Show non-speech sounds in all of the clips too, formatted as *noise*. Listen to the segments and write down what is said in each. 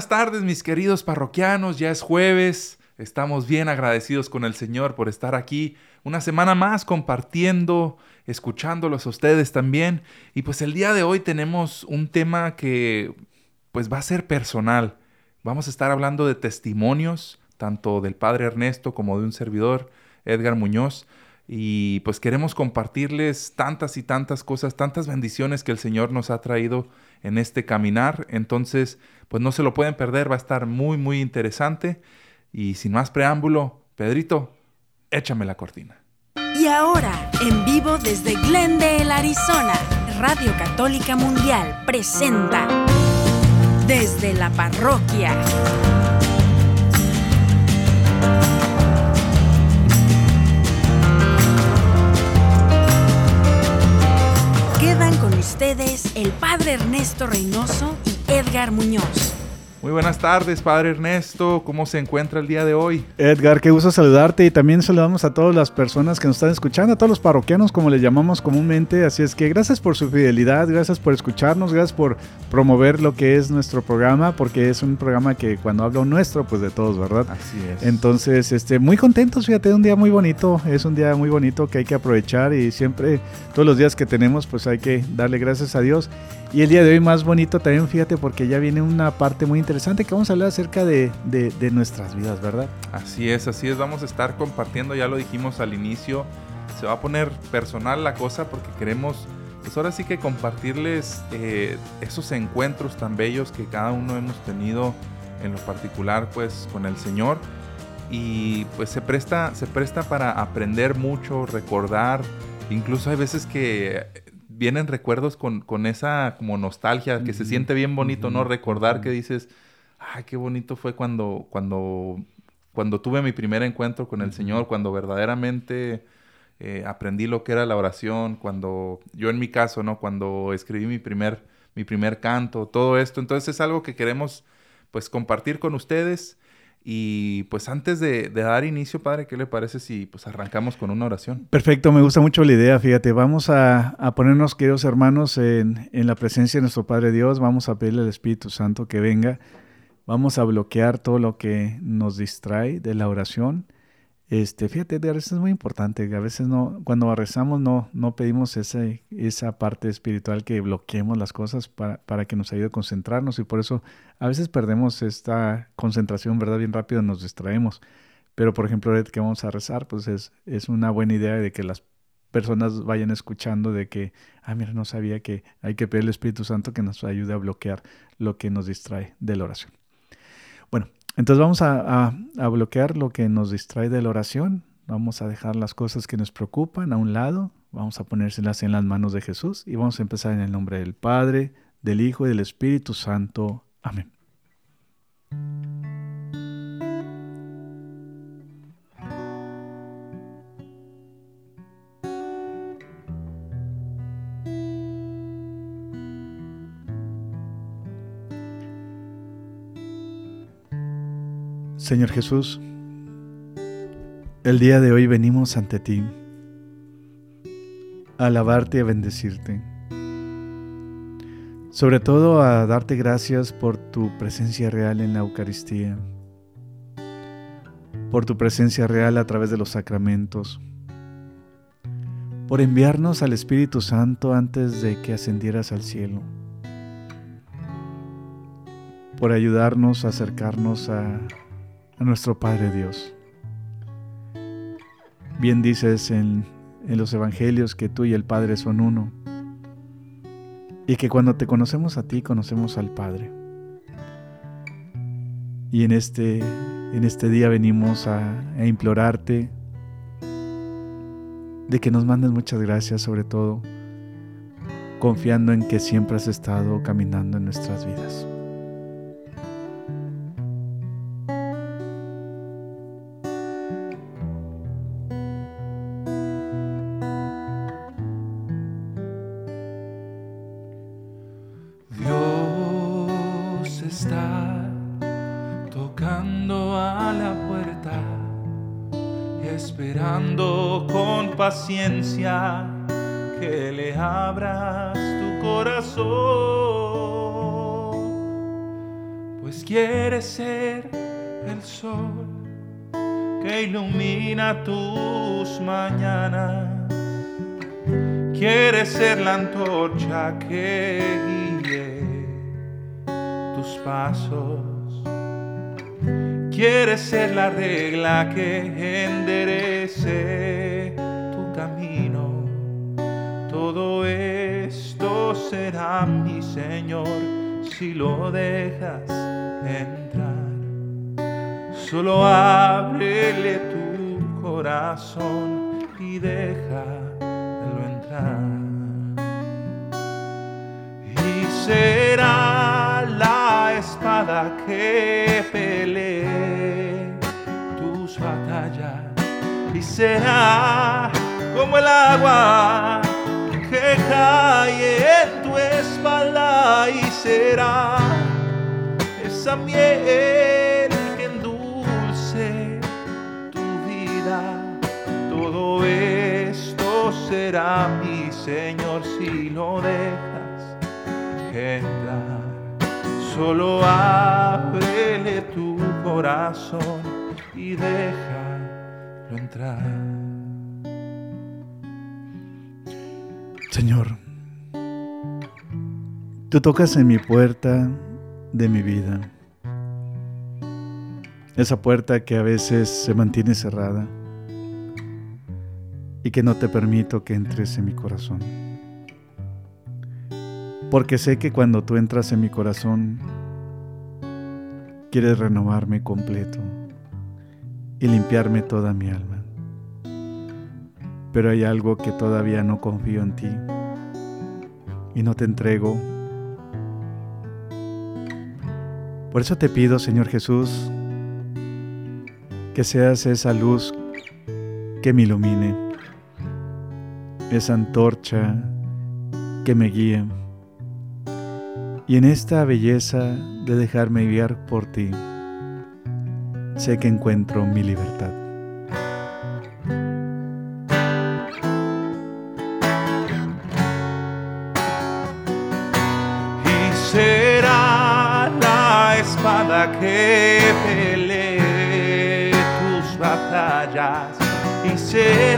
Buenas tardes mis queridos parroquianos, ya es jueves, estamos bien agradecidos con el Señor por estar aquí una semana más compartiendo, escuchándolos a ustedes también. Y pues el día de hoy tenemos un tema que pues va a ser personal. Vamos a estar hablando de testimonios, tanto del Padre Ernesto como de un servidor, Edgar Muñoz. Y pues queremos compartirles tantas y tantas cosas, tantas bendiciones que el Señor nos ha traído en este caminar. Entonces, pues no se lo pueden perder, va a estar muy, muy interesante. Y sin más preámbulo, Pedrito, échame la cortina. Y ahora, en vivo desde Glendale, Arizona, Radio Católica Mundial presenta Desde la Parroquia. Ustedes el Padre Ernesto Reynoso y Edgar Muñoz. Muy buenas tardes, Padre Ernesto. ¿Cómo se encuentra el día de hoy? Edgar, qué gusto saludarte y también saludamos a todas las personas que nos están escuchando, a todos los parroquianos como les llamamos comúnmente. Así es que gracias por su fidelidad, gracias por escucharnos, gracias por promover lo que es nuestro programa, porque es un programa que cuando hablo nuestro, pues de todos, ¿verdad? Así es. Entonces, este, muy contentos, fíjate, un día muy bonito, es un día muy bonito que hay que aprovechar y siempre, todos los días que tenemos, pues hay que darle gracias a Dios. Y el día de hoy más bonito también, fíjate, porque ya viene una parte muy interesante que vamos a hablar acerca de, de, nuestras vidas, ¿verdad? Así es, así es, vamos a estar compartiendo, ya lo dijimos al inicio, se va a poner personal la cosa porque queremos, pues ahora sí que compartirles eh, esos encuentros tan bellos que cada uno hemos tenido en lo particular, pues con el Señor. Y pues se presta, se presta para aprender mucho, recordar, incluso hay veces que vienen recuerdos con, con esa como nostalgia, que se siente bien bonito, ¿no? Recordar que dices, ay, qué bonito fue cuando, cuando, cuando tuve mi primer encuentro con el Señor, cuando verdaderamente eh, aprendí lo que era la oración, cuando yo en mi caso, ¿no? Cuando escribí mi primer, mi primer canto, todo esto. Entonces es algo que queremos pues compartir con ustedes y pues antes de, dar inicio, Padre, ¿qué le parece si pues arrancamos con una oración? Perfecto, me gusta mucho la idea, fíjate, vamos a, ponernos, queridos hermanos, en, en, la presencia de nuestro Padre Dios, vamos a pedirle al Espíritu Santo que venga, vamos a bloquear todo lo que nos distrae de la oración este, fíjate, a veces es muy importante, a veces no, cuando rezamos no, no pedimos ese, esa parte espiritual que bloqueemos las cosas para, para, que nos ayude a concentrarnos y por eso a veces perdemos esta concentración, ¿verdad? Bien rápido nos distraemos. Pero por ejemplo, que vamos a rezar, pues es, es una buena idea de que las personas vayan escuchando de que, ah, mira, no sabía que hay que pedir al Espíritu Santo que nos ayude a bloquear lo que nos distrae de la oración. Bueno, entonces vamos a, bloquear lo que nos distrae de la oración, vamos a dejar las cosas que nos preocupan a un lado, vamos a ponérselas en las manos de Jesús y vamos a empezar en el nombre del Padre, del Hijo y del Espíritu Santo. Amén. Señor Jesús, el día de hoy venimos ante ti a alabarte y a bendecirte. Sobre todo a darte gracias por tu presencia real en la Eucaristía, por tu presencia real a través de los sacramentos, por enviarnos al Espíritu Santo antes de que ascendieras al cielo, por ayudarnos a acercarnos a a nuestro Padre Dios. Bien dices en, en los Evangelios que tú y el Padre son uno y que cuando te conocemos a ti conocemos al Padre. Y en este, en este día venimos a, a implorarte de que nos mandes muchas gracias sobre todo, confiando en que siempre has estado caminando en nuestras vidas. Pues quiere ser el sol que ilumina tus mañanas. Quiere ser la antorcha que guíe tus pasos. Quiere ser la regla que enderece será mi Señor si lo dejas entrar. Solo ábrele tu corazón y déjalo entrar. Y será la espada que pelee tus batallas. Y será como el agua que cae en tu espalda y será esa miel que endulce tu vida. Todo esto será mi Señor si lo dejas entrar. Solo ábrele tu corazón y déjalo entrar. Señor, tú tocas en mi puerta de mi vida. Esa puerta que a veces se mantiene cerrada y que no te permito que entres en mi corazón. Porque sé que cuando tú entras en mi corazón, quieres renovarme completo y limpiarme toda mi alma pero hay algo que todavía no confío en ti y no te entrego. Por eso te pido, Señor Jesús, que seas esa luz que me ilumine, esa antorcha que me guíe. Y en esta belleza de dejarme guiar por ti, sé que encuentro mi libertad. Y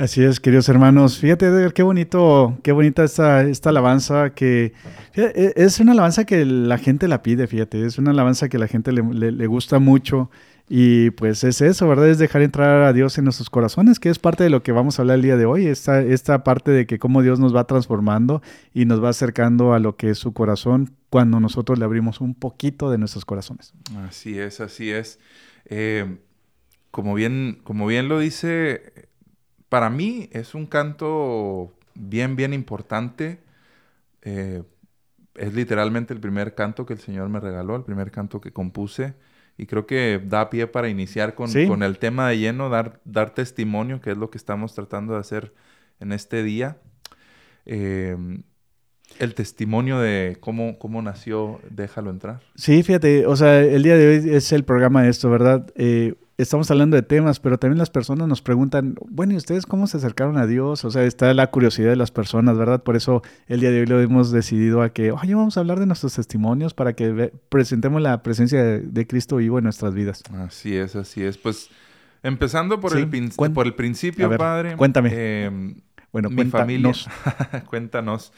Así es, queridos hermanos. Fíjate, qué bonito, qué bonita esta, esta alabanza que e, es una alabanza que la gente la pide, fíjate, es una alabanza que la gente le, gusta mucho y pues es eso, ¿verdad? Es dejar entrar a Dios en nuestros corazones, que es parte de lo que vamos a hablar el día de hoy, esta, esta parte de que cómo Dios nos va transformando y nos va acercando a lo que es su corazón cuando nosotros le abrimos un poquito de nuestros corazones. Así es, así es. Eh, como, bien, como bien lo dice para mí es un canto bien, bien importante. Eh, es literalmente el primer canto que el Señor me regaló, el primer canto que compuse. Y creo que da pie para iniciar con, con el tema de lleno, dar, dar testimonio, que es lo que estamos tratando de hacer en este día. Eh, el testimonio de cómo, cómo nació Déjalo entrar. Sí, fíjate, o sea, el día de hoy es el programa de esto, ¿verdad? Eh, estamos hablando de temas, pero también las personas nos preguntan, bueno, ¿y ustedes cómo se acercaron a Dios? O sea, está la curiosidad de las personas, ¿verdad? Por eso el día de hoy lo hemos decidido a que, oye, vamos a hablar de nuestros testimonios para que presentemos la presencia de, Cristo vivo en nuestras vidas. Así es, así es. Pues empezando por, el, por el principio, padre. Cuéntame. Em, bueno, mi familia. *laughs* cuéntanos.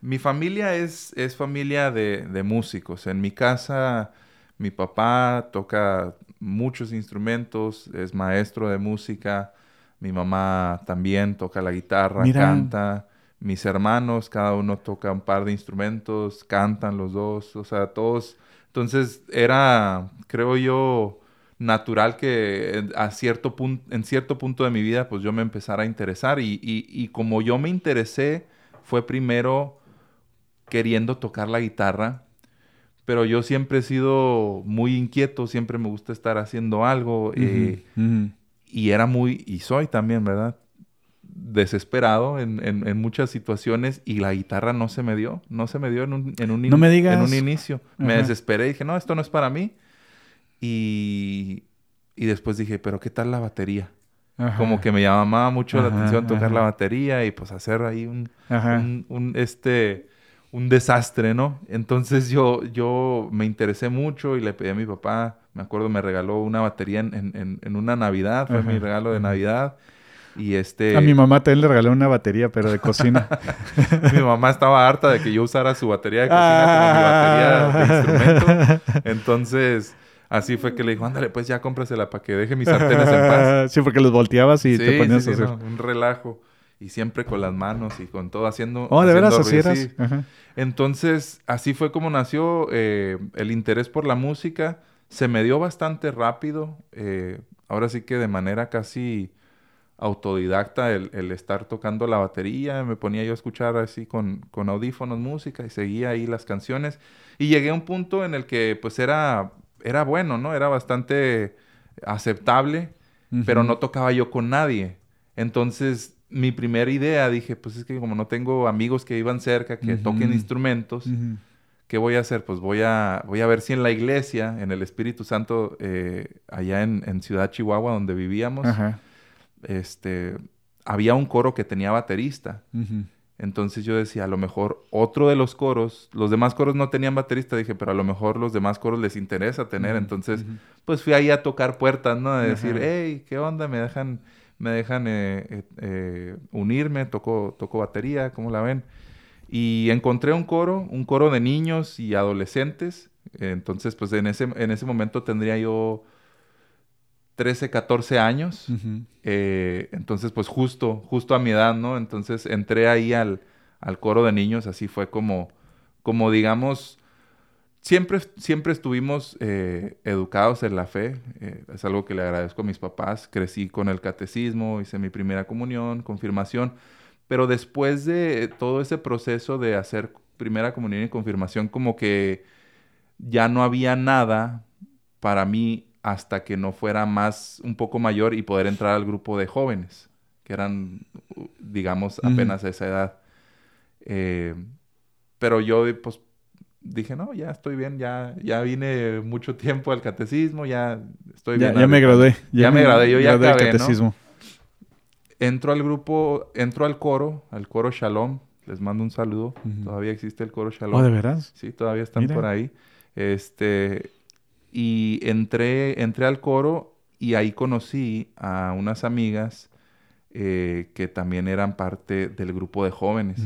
Mi familia es, es familia de, de músicos. En mi casa, mi papá toca muchos instrumentos, es maestro de música, mi mamá también toca la guitarra, canta, mis hermanos, cada uno toca un par de instrumentos, cantan los dos, o sea, todos. Entonces era, creo yo, natural que a cierto punto, en cierto punto de mi vida, pues yo me empezara a interesar. Y, y como yo me interesé, fue primero queriendo tocar la guitarra pero yo siempre he sido muy inquieto, siempre me gusta estar haciendo algo eh, y era muy, y soy también, ¿verdad? Desesperado en, en, muchas situaciones y la guitarra no se me dio, no se me dio en un, en un, no me digas. En un inicio. Me desesperé y dije, no, esto no es para mí. Y, y después dije, pero ¿qué tal la batería? Como que me llamaba mucho la atención tocar la batería y pues hacer ahí un, un, un este un desastre, ¿no? Entonces yo, yo me interesé mucho y le pedí a mi papá, me acuerdo, me regaló una batería en, en, una Navidad, fue mi regalo de Navidad. Y este... A mi mamá también le regaló una batería, pero de cocina. *laughs* mi mamá estaba harta de que yo usara su batería de cocina como mi batería de instrumento. *laughs* Entonces, así fue que le dijo, ándale, pues ya cómprasela para que deje mis sartenes en paz. *laughs* Sí, porque los volteabas y te ponías a hacer. un relajo. Y siempre con las manos y con todo haciendo... Oh, ¿de veras así eras? Entonces, así fue como nació eh, el interés por la música. Se me dio bastante rápido. Eh, ahora sí que de manera casi autodidacta el, estar tocando la batería. Me ponía yo a escuchar así con, con, audífonos música y seguía ahí las canciones. Y llegué a un punto en el que pues era, era bueno, ¿no? Era bastante aceptable, pero no tocaba yo con nadie. Entonces mi primera idea dije, pues es que como no tengo amigos que iban cerca, que toquen instrumentos, ¿qué voy a hacer? Pues voy a, voy a ver si en la iglesia, en el Espíritu Santo, eh, allá en, Ciudad Chihuahua, donde vivíamos, este, había un coro que tenía baterista. Entonces yo decía, a lo mejor otro de los coros, los demás coros no tenían baterista, dije, pero a lo mejor los demás coros les interesa tener. Entonces, pues fui ahí a tocar puertas, ¿no? De decir, hey, ¿qué onda? Me dejan me dejan eh, eh, eh, unirme, toco, toco batería, ¿cómo la ven? Y encontré un coro, un coro de niños y adolescentes. Entonces, pues en ese, en ese momento tendría yo 13, 14 años. entonces, pues justo, justo a mi edad, ¿no? Entonces entré ahí al, al coro de niños, así fue como, como digamos, siempre, siempre estuvimos eh, educados en la fe. Eh, es algo que le agradezco a mis papás. Crecí con el catecismo, hice mi primera comunión, confirmación. Pero después de todo ese proceso de hacer primera comunión y confirmación, como que ya no había nada para mí hasta que no fuera más, un poco mayor y poder entrar al grupo de jóvenes, que eran, digamos, apenas a esa edad. Eh, pero yo, pues, dije, no, ya estoy bien, ya, ya vine mucho tiempo al catecismo, ya estoy bien. Ya me gradué. Ya, me gradué, yo ya acabé, catecismo. Entro al grupo, entro al coro, al coro Shalom. Les mando un saludo. Todavía existe el coro Shalom. ¿Oh, de veras? Sí, todavía están por ahí. Este, y entré, entré al coro y ahí conocí a unas amigas eh, que también eran parte del grupo de jóvenes.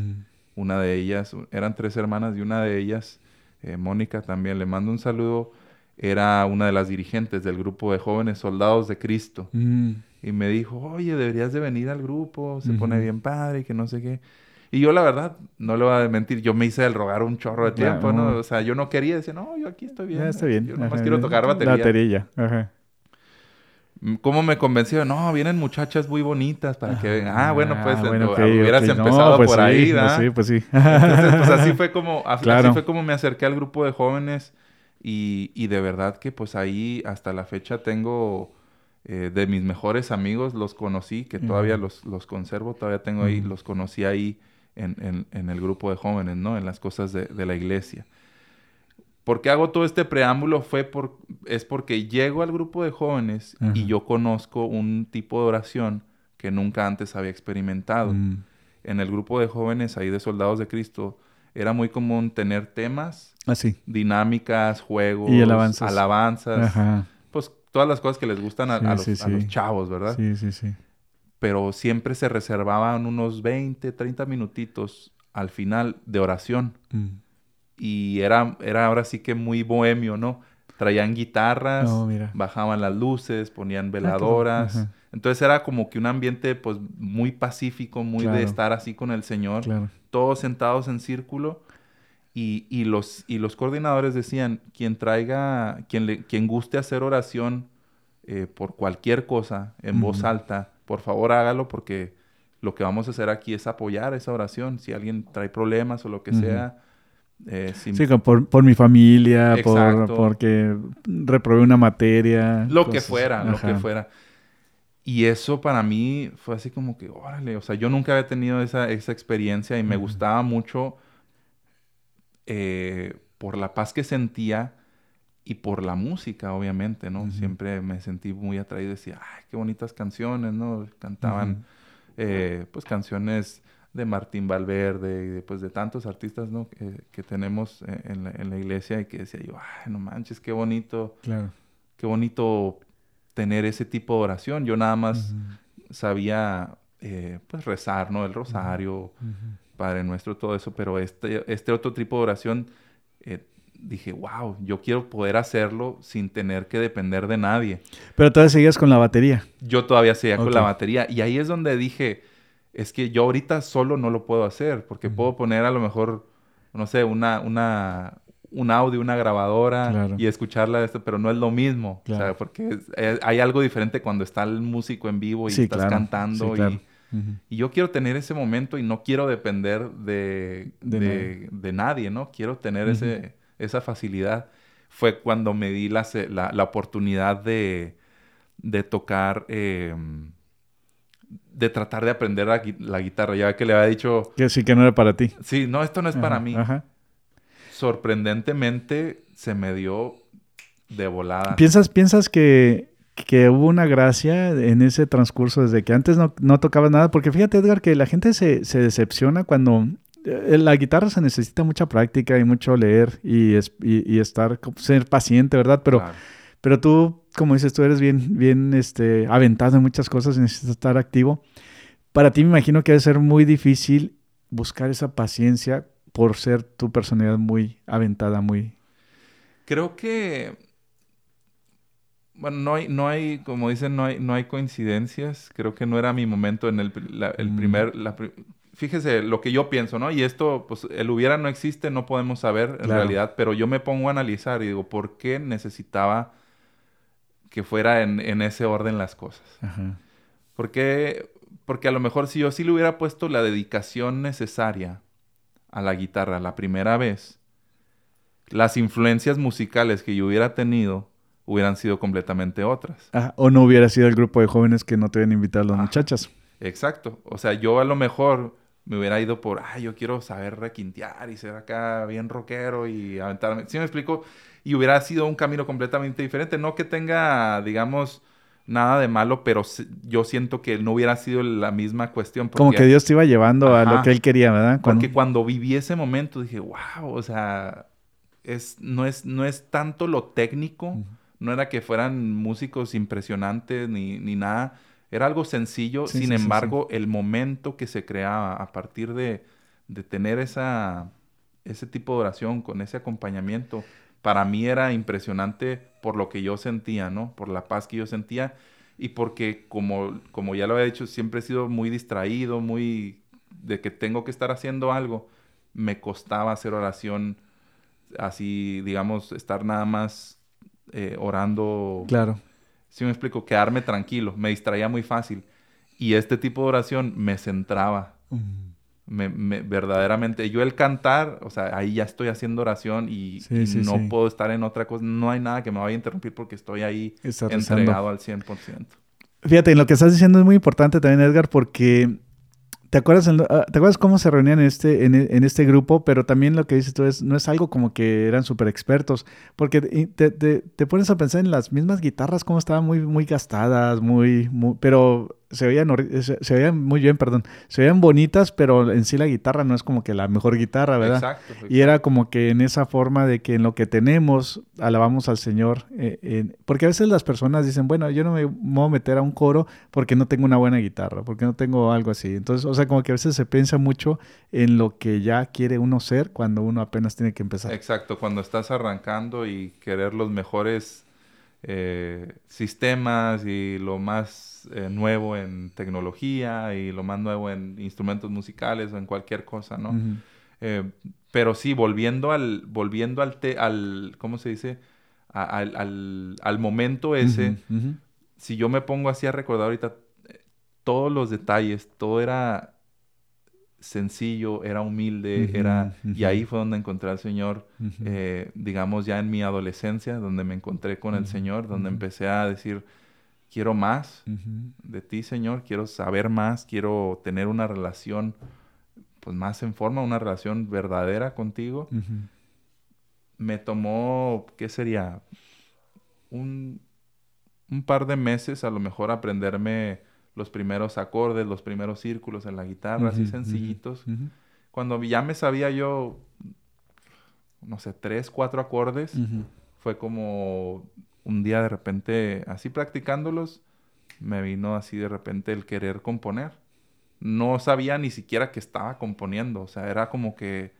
Una de ellas, eran tres hermanas y una de ellas eh, Mónica también le mando un saludo, era una de las dirigentes del grupo de jóvenes soldados de Cristo. Mm. Y me dijo, oye, deberías de venir al grupo, se pone bien padre y que no sé qué. Y yo la verdad, no le voy a mentir, yo me hice el rogar un chorro de tiempo, ¿no? O sea, yo no quería decir, no, yo aquí estoy bien. Ya está bien. Yo nomás quiero tocar batería. Batería, ajá. ¿Cómo me convenció? No, vienen muchachas muy bonitas para que vengan. Ah, bueno, pues ah, hubieras empezado pues por ahí, ¿verdad? sí, pues sí. Entonces, pues así fue como, *laughs* así fue como me acerqué al grupo de jóvenes y, y de verdad que pues ahí hasta la fecha tengo eh, de mis mejores amigos, los conocí, que todavía los, los conservo, todavía tengo ahí, los conocí ahí en, en, en, el grupo de jóvenes, ¿no? En las cosas de, de la iglesia ¿Por qué hago todo este preámbulo? Fue por, es porque llego al grupo de jóvenes Ajá. y yo conozco un tipo de oración que nunca antes había experimentado. Mm. En el grupo de jóvenes ahí de Soldados de Cristo era muy común tener temas, Así. dinámicas, juegos, Y alabanzas. alabanzas, Ajá. pues todas las cosas que les gustan a, Sí, a los, sí, a los sí. chavos, ¿verdad? Sí, sí, sí. Pero siempre se reservaban unos 20, 30 minutitos al final de oración. Mm. Y era, era ahora sí que muy bohemio, ¿no? Traían guitarras, bajaban las luces, ponían Ah, veladoras. Entonces era como que un ambiente pues muy pacífico, muy de estar así con el Señor, Claro. todos sentados en círculo. Y, y los, y los coordinadores decían, quien traiga, quien, le, quien guste hacer oración eh, por cualquier cosa en voz alta, por favor hágalo porque lo que vamos a hacer aquí es apoyar esa oración. Si alguien trae problemas o lo que sea, eh, sin- Sí, por, por mi familia, por, porque reprobé una materia. lo que fuera, lo que fuera. Y eso para mí fue así como que, órale, o sea, yo nunca había tenido esa, esa experiencia y me gustaba mucho eh, por la paz que sentía y por la música, obviamente, ¿no? Siempre me sentí muy atraído, decía, ay, qué bonitas canciones, ¿no? Cantaban, eh, pues, canciones de Martín Valverde y de, pues, de tantos artistas, ¿no? Que, que tenemos eh, en la, en la iglesia y que decía yo, ay, no manches, qué bonito Claro. qué bonito tener ese tipo de oración. Yo nada más sabía, eh, pues, rezar, ¿no? El rosario. Padre Nuestro, todo eso, pero este, este otro tipo de oración, eh, dije, wow, yo quiero poder hacerlo sin tener que depender de nadie. Pero todavía seguías con la batería. Yo todavía seguía con la batería y ahí es donde dije, es que yo ahorita solo no lo puedo hacer, porque puedo poner a lo mejor, no sé, una, una, un audio, una grabadora Claro. y escucharla, esto, pero no es lo mismo, Claro. o sea, porque es- eh, hay algo diferente cuando está el músico en vivo y Sí, estás claro. cantando Sí, y- yo quiero tener ese momento y no quiero depender de, De de, de nadie, ¿no? Quiero tener ese, esa facilidad. Fue cuando me di la, la, la oportunidad de, de tocar, eh, de tratar de aprender la, gui- la guitarra. Ya que le había dicho, Que sí que no era para ti. sí, no, esto no es para mí. Ajá. Sorprendentemente se me dio de volada. ¿Piensas, piensas que, que hubo una gracia en ese transcurso desde que antes no, no tocabas nada? Porque fíjate, Edgar, que la gente se, se decepciona cuando eh, la guitarra se necesita mucha práctica y mucho leer y, es- y, y estar, ser paciente, ¿verdad? Pero, Claro. Pero tú, como dices, tú eres bien, bien este, aventado en muchas cosas y necesitas estar activo. Para ti me imagino que debe ser muy difícil buscar esa paciencia por ser tu personalidad muy aventada, muy... Creo que. Bueno, no hay, no hay, como dicen, no hay, no hay coincidencias. Creo que no era mi momento en el, pri- la- el Mm. primer. la fíjese lo que yo pienso, ¿no? Y esto, pues, el hubiera no existe, no podemos saber en Claro. realidad, pero yo me pongo a analizar y digo, ¿por qué necesitaba que fuera en, en ese orden las cosas? Ajá. Porque, porque a lo mejor si yo sí le hubiera puesto la dedicación necesaria a la guitarra la primera vez, las influencias musicales que yo hubiera tenido hubieran sido completamente otras. Ah, o no hubiera sido el grupo de jóvenes que no te habían invitado las Ajá. muchachas. Exacto. O sea, yo a lo mejor me hubiera ido por, ay, yo quiero saber requintear y ser acá bien rockero y aventarme. ¿Sí me explico? Y hubiera sido un camino completamente diferente. No que tenga, digamos, nada de malo, pero yo siento que no hubiera sido la misma cuestión. Como que Dios te iba llevando a lo Ajá. que Él quería, ¿verdad? Cuando- Porque cuando viví ese momento dije, wow, o sea, es, no, es, no es tanto lo técnico, no era que fueran músicos impresionantes ni, ni nada, era algo sencillo, Sí, sin sí, sí, embargo, el momento que se creaba a partir de, de tener esa, ese tipo de oración con ese acompañamiento, para mí era impresionante por lo que yo sentía, ¿no? Por la paz que yo sentía y porque, como, como ya lo había dicho, siempre he sido muy distraído, muy de que tengo que estar haciendo algo, me costaba hacer oración así, digamos, estar nada más eh, orando. Claro. Si me explico, quedarme tranquilo, me distraía muy fácil. Y este tipo de oración me centraba, me, me- verdaderamente. Yo el cantar, o sea, ahí ya estoy haciendo oración y, Sí, y sí, no sí. puedo estar en otra cosa. No hay nada que me vaya a interrumpir porque estoy ahí rezando. entregado al 100%. Fíjate, lo que estás diciendo es muy importante también, Edgar, porque ¿Te acuerdas, ah, ¿Te acuerdas cómo se reunían en este, en, este grupo? Pero también lo que dices tú es, no es algo como que eran súper expertos, porque te, te, pones a pensar en las mismas guitarras, cómo estaban muy, muy gastadas, muy, muy pero se veían, se, veían muy bien, perdón, se veían bonitas, pero en sí la guitarra no es como que la mejor guitarra, ¿verdad? Exacto. Y era como que en esa forma de que en lo que tenemos alabamos al Señor, eh, porque a veces las personas dicen, bueno, yo no me voy a meter a un coro porque no tengo una buena guitarra, porque no tengo algo así. Entonces, o sea, como que a veces se piensa mucho en lo que ya quiere uno ser cuando uno apenas tiene que empezar. Exacto, cuando estás arrancando y querer los mejores eh, sistemas y lo más eh, nuevo en tecnología y lo más nuevo en instrumentos musicales o en cualquier cosa, ¿no? Eh, pero sí, volviendo al, volviendo al, al ¿cómo se dice? al, al, momento ese, si yo me pongo así a recordar ahorita todos los detalles, todo era sencillo, era humilde, era... Y ahí fue donde encontré al Señor, eh, digamos, ya en mi adolescencia, donde me encontré con el Señor, donde empecé a decir, quiero más de ti, Señor, quiero saber más, quiero tener una relación, pues más en forma, una relación verdadera contigo. Me tomó, ¿qué sería? Un, un par de meses a lo mejor aprenderme los primeros acordes, los primeros círculos en la guitarra, así sencillitos. Cuando ya me sabía yo, no sé, tres, cuatro acordes, fue como un día de repente, así practicándolos, me vino así de repente el querer componer. No sabía ni siquiera que estaba componiendo, o sea, era como que,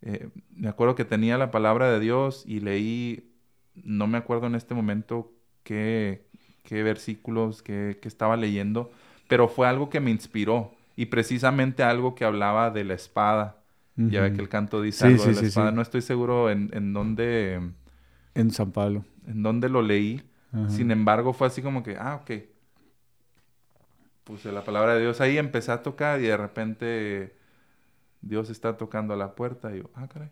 eh, me acuerdo que tenía la palabra de Dios y leí, no me acuerdo en este momento qué, qué versículos que, estaba leyendo, pero fue algo que me inspiró y precisamente algo que hablaba de la espada. Ya ve que el canto dice algo de la espada. No estoy seguro en, en dónde... En San Pablo. En dónde lo leí. Sin embargo, fue así como que, ah, ok. Puse la palabra de Dios ahí, empecé a tocar y de repente Dios está tocando a la puerta y yo, ah, caray.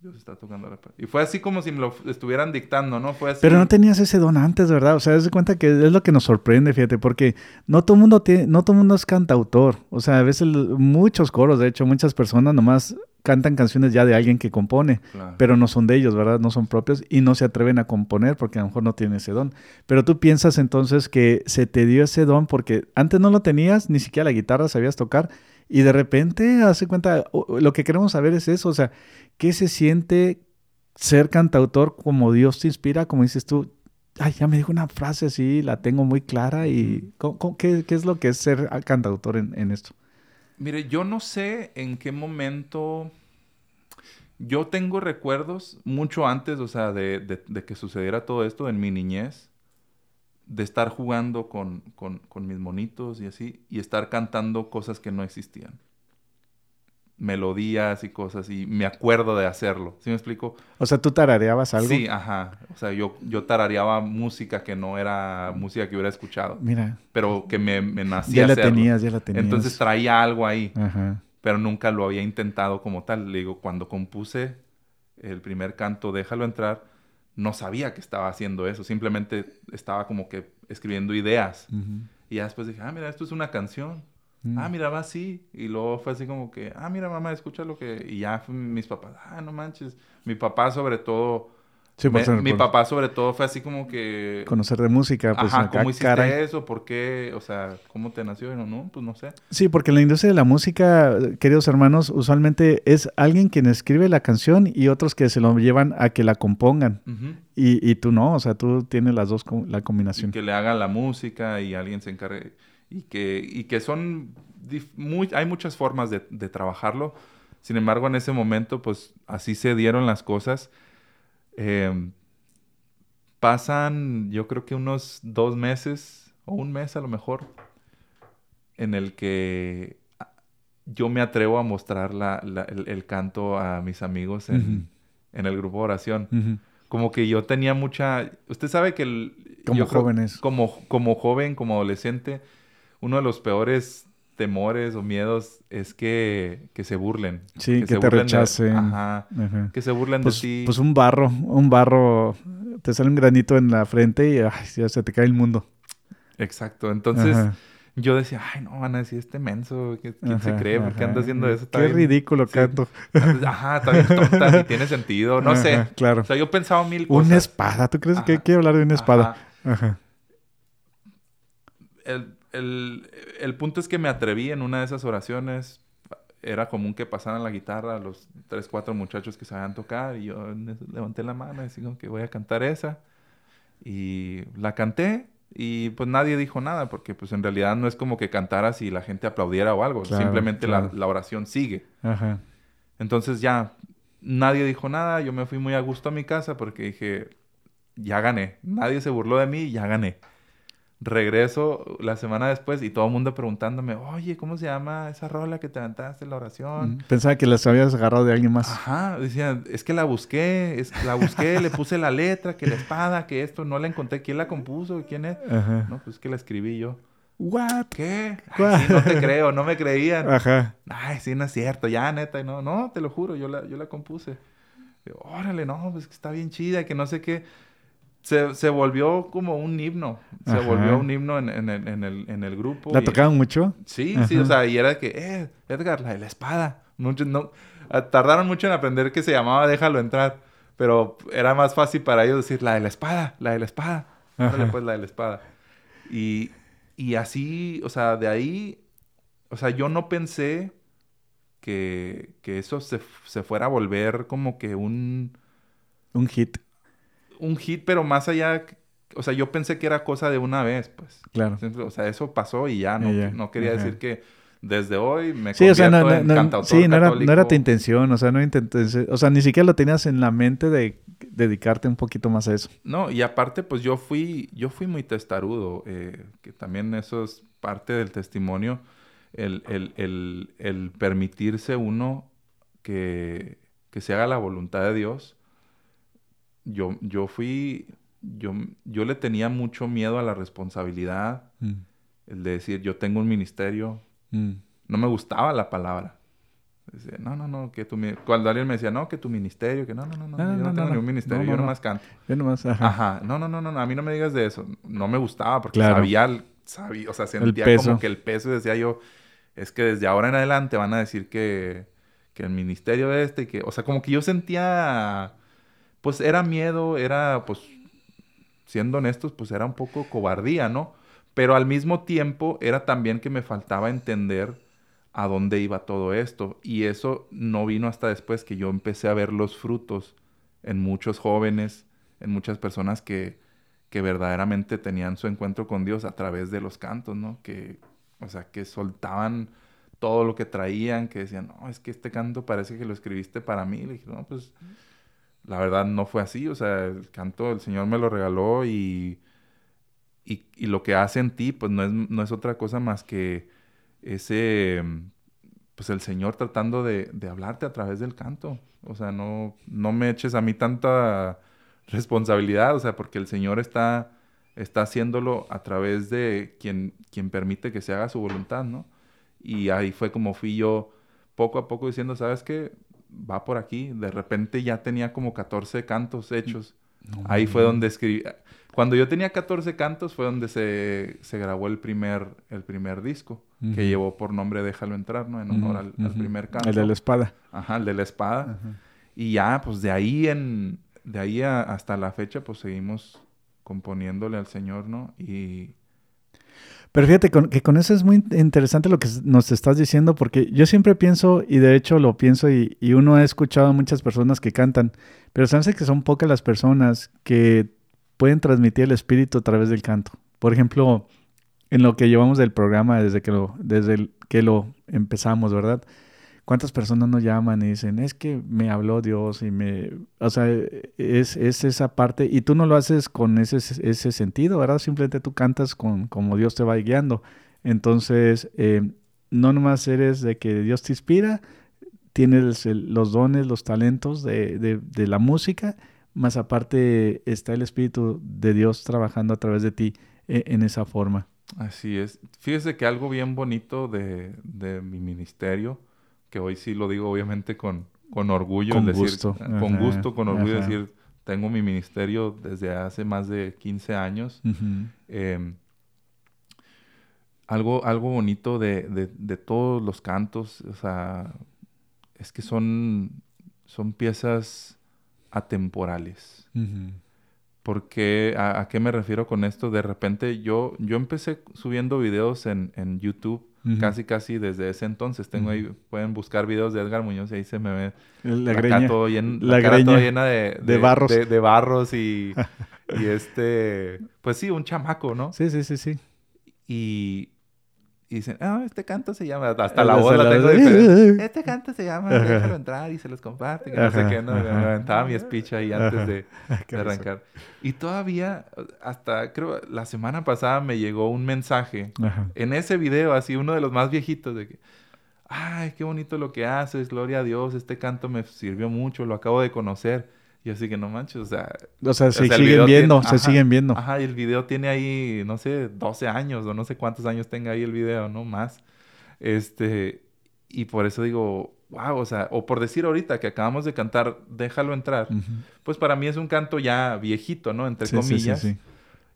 Dios está tocando la Y fue así como si me lo estuvieran dictando, ¿no? Fue así. Pero no tenías ese don antes, ¿verdad? O sea, das cuenta que es lo que nos sorprende, fíjate, porque no todo mundo tiene, no todo mundo es cantautor. O sea, a veces muchos coros, de hecho, muchas personas nomás cantan canciones ya de alguien que compone, pero no son de ellos, ¿verdad? No son propios y no se atreven a componer porque a lo mejor no tienen ese don. Pero tú piensas entonces que se te dio ese don porque antes no lo tenías, ni siquiera la guitarra sabías tocar y de repente, hace cuenta, lo que queremos saber es eso, o sea, ¿qué se siente ser cantautor como Dios te inspira? Como dices tú, ay, ya me dijo una frase así, la tengo muy clara y qué, es lo que es ser cantautor en, esto? Mire, yo no sé en qué momento... Yo tengo recuerdos mucho antes, o sea, de, de que sucediera todo esto en mi niñez de estar jugando con, mis monitos y así, y estar cantando cosas que no existían. Melodías y cosas, y me acuerdo de hacerlo. ¿Sí me explico? O sea, ¿tú tarareabas algo? Sí, ajá. O sea, yo, yo tarareaba música que no era música que hubiera escuchado. Mira. Pero que me, me nacía Ya la tenías, ya la tenías. Entonces traía algo ahí. Ajá. Pero nunca lo había intentado como tal. Le digo, cuando compuse el primer canto, Déjalo entrar, no sabía que estaba haciendo eso, simplemente estaba como que escribiendo ideas. Y ya después dije, ah, mira, esto es una canción. Mm. Ah, mira, va así. Y luego fue así como que, ah, mira, mamá, escucha lo que... Y ya mis papás, ah, no manches. Mi papá sobre todo mi papá sobre todo fue así como que... Conocer de música, pues Ajá, ¿cómo hiciste eso? ¿Por qué? O sea, ¿cómo te nació? No, no, pues no sé. Sí, porque la industria de la música, queridos hermanos, usualmente es alguien quien escribe la canción y otros que se lo llevan a que la compongan. y, y, tú no, o sea, tú tienes las dos, la combinación. que le hagan la música y alguien se encargue... Y que, y que son... Muy, hay muchas formas de, de trabajarlo. Sin embargo, en ese momento, pues así se dieron las cosas Em, pasan, yo creo que unos dos meses o un mes a lo mejor, en el que yo me atrevo a mostrar el, canto a mis amigos en, el grupo de oración. Como que yo tenía mucha... Usted sabe que... El, como jóvenes. como, como joven, como adolescente, uno de los peores temores o miedos es que, se burlen. Sí, que, te rechacen. ajá, Que se burlen de pues, ti. Pues un barro, un barro, te sale un granito en la frente y ya se te cae el mundo. Exacto. Entonces, yo decía, ay, no, van a decir este menso, ¿quién se cree? ¿Por qué anda haciendo eso? Qué ridículo canto. Ajá, está bien tonta, y tiene sentido, no sé. Claro. O sea, yo pensaba mil cosas. Una espada, ¿tú crees que quiere hablar de una espada? Ajá. El, el, el punto es que me atreví en una de esas oraciones. Era común que pasaran la guitarra a los tres, cuatro muchachos que sabían tocar. Y yo levanté la mano y digo que voy a cantar esa. Y la canté y pues nadie dijo nada, porque pues en realidad no es como que cantaras y la gente aplaudiera o algo. Simplemente La, la, oración sigue. Ajá. Entonces ya nadie dijo nada. Yo me fui muy a gusto a mi casa porque dije, ya gané. Nadie se burló de mí, ya gané regreso la semana después y todo el mundo preguntándome, oye, ¿cómo se llama esa rola que te levantaste en la oración? Pensaba que las habías agarrado de alguien más. Ajá, decía, es que la busqué, es, la busqué, *laughs* le puse la letra, que la espada, que esto, no la encontré. ¿Quién la compuso? ¿Quién es? Ajá. No, pues que la escribí yo. ¿What? ¿Qué? no te creo, no me creían. Ajá. Ay, sí, no es cierto, ya, neta. No, no, te lo juro, yo la, yo la compuse. Órale, no, pues que está bien chida, que no sé qué se, se volvió como un himno. Se volvió un himno en, en, el, en, el, en el grupo. ¿La tocaban mucho? Sí, sí, o sea, y era que, eh, Edgar, la de la espada. Mucho, no, ah, tardaron mucho en aprender que se llamaba Déjalo entrar, pero era más fácil para ellos decir la de la espada, la de la espada. pues la de la espada. Y, y así, o sea, de ahí, o sea, yo no pensé que, que eso se, se fuera a volver como que un... Un hit un hit, pero más allá, o sea, yo pensé que era cosa de una vez, pues. Claro. O sea, eso pasó y ya, no, no quería decir que desde hoy me sí, o sea, no, en cantautor Sí, no era, no era, tu intención, o sea, no intenté, o sea, ni siquiera lo tenías en la mente de dedicarte un poquito más a eso. No, y aparte, pues yo fui, yo fui muy testarudo, eh, que también eso es parte del testimonio, el, el, el, el permitirse uno que, que se haga la voluntad de Dios yo, yo fui, yo, yo le tenía mucho miedo a la responsabilidad, mm. el de decir, yo tengo un ministerio. Mm. No me gustaba la palabra. Decía, no, no, no, que tu... Cuando alguien me decía, no, que tu ministerio, que no, no, no, no, yo no, tengo ni un ministerio, yo nomás canto. Yo nomás, ajá. Ajá, no, no, no, no, a mí no me digas de eso. No me gustaba porque sabía, sabía, o sea, sentía como que el peso decía yo, es que desde ahora en adelante van a decir que, que el ministerio este, que, o sea, como que yo sentía pues era miedo, era, pues, siendo honestos, pues era un poco cobardía, ¿no? Pero al mismo tiempo era también que me faltaba entender a dónde iba todo esto. Y eso no vino hasta después que yo empecé a ver los frutos en muchos jóvenes, en muchas personas que, que verdaderamente tenían su encuentro con Dios a través de los cantos, ¿no? Que, o sea, que soltaban todo lo que traían, que decían, no, es que este canto parece que lo escribiste para mí. Le dije, no, pues la verdad no fue así, o sea, el canto el Señor me lo regaló y, y, lo que hace en ti, pues no es, no es otra cosa más que ese, pues el Señor tratando de, de, hablarte a través del canto. O sea, no, no me eches a mí tanta responsabilidad, o sea, porque el Señor está, está haciéndolo a través de quien, quien permite que se haga su voluntad, ¿no? Y ahí fue como fui yo poco a poco diciendo, ¿sabes qué? Va por aquí. De repente ya tenía como 14 cantos hechos. Ahí fue donde escribí. Cuando yo tenía 14 cantos fue donde se, se grabó el primer, el primer disco, que llevó por nombre Déjalo entrar, ¿no? En honor al, primer canto. El de la espada. Ajá, el de la espada. Y ya, pues de ahí en, de ahí hasta la fecha, pues seguimos componiéndole al Señor, ¿no? Y, pero fíjate que con eso es muy interesante lo que nos estás diciendo, porque yo siempre pienso, y de hecho lo pienso, y, uno ha escuchado a muchas personas que cantan, pero sabes que son pocas las personas que pueden transmitir el espíritu a través del canto. Por ejemplo, en lo que llevamos del programa desde que lo, desde que lo empezamos, ¿verdad? ¿Cuántas personas nos llaman y dicen, es que me habló Dios y me... O sea, es, esa parte y tú no lo haces con ese, ese sentido, ¿verdad? Simplemente tú cantas con como Dios te va guiando. Entonces, eh, no nomás eres de que Dios te inspira, tienes los dones, los talentos de, de, la música, más aparte está el Espíritu de Dios trabajando a través de ti eh, en esa forma. Así es. Fíjese que algo bien bonito de, de mi ministerio que hoy sí lo digo obviamente con, con orgullo. Con gusto. con gusto, con orgullo decir, tengo mi ministerio desde hace más de 15 años. Em, algo, algo bonito de, de, todos los cantos, o sea, es que son, son piezas atemporales. Porque, ¿a, qué me refiero con esto? De repente yo, yo empecé subiendo videos en, en YouTube casi casi desde ese entonces. Tengo ahí, pueden buscar videos de Edgar Muñoz y ahí se me ve la, greña, todo la, cara llena de, de, barros. De, barros y, *laughs* y este, pues sí, un chamaco, ¿no? Sí, sí, sí, sí. Y, y dicen, ah, este canto se llama, hasta la voz la tengo diferente. *laughs* Este canto se llama, déjalo entrar y se los comparte. Que no sé qué, ¿no? Me aventaba mi speech ahí antes de, *laughs* arrancar. Y todavía, hasta creo, la semana pasada me llegó un mensaje en ese video, así uno de los más viejitos, de que, ay, qué bonito lo que haces, gloria a Dios, este canto me sirvió mucho, lo acabo de conocer. Y así que no manches, o sea... O sea, se siguen viendo, se siguen viendo. Ajá, y el video tiene ahí, no sé, 12 años o no sé cuántos años tenga ahí el video, ¿no? Más. Este... Y por eso digo, wow, o sea, o por decir ahorita que acabamos de cantar Déjalo entrar, pues para mí es un canto ya viejito, ¿no? Entre comillas. Sí, sí,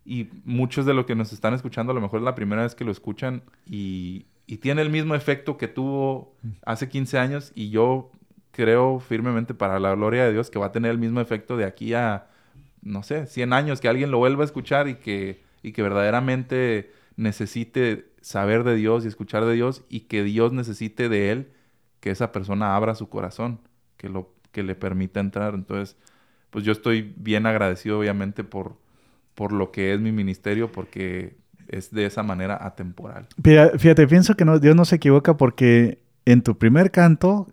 y muchos de los que nos están escuchando a lo mejor es la primera vez que lo escuchan y, y tiene el mismo efecto que tuvo hace 15 años y yo creo firmemente para la gloria de Dios que va a tener el mismo efecto de aquí a, no sé, 100 años, que alguien lo vuelva a escuchar y que, y que verdaderamente necesite saber de Dios y escuchar de Dios y que Dios necesite de él que esa persona abra su corazón, que, lo, que le permita entrar. Entonces, pues yo estoy bien agradecido obviamente por, por lo que es mi ministerio, porque es de esa manera atemporal. Fíjate, pienso que no, Dios no se equivoca porque en tu primer canto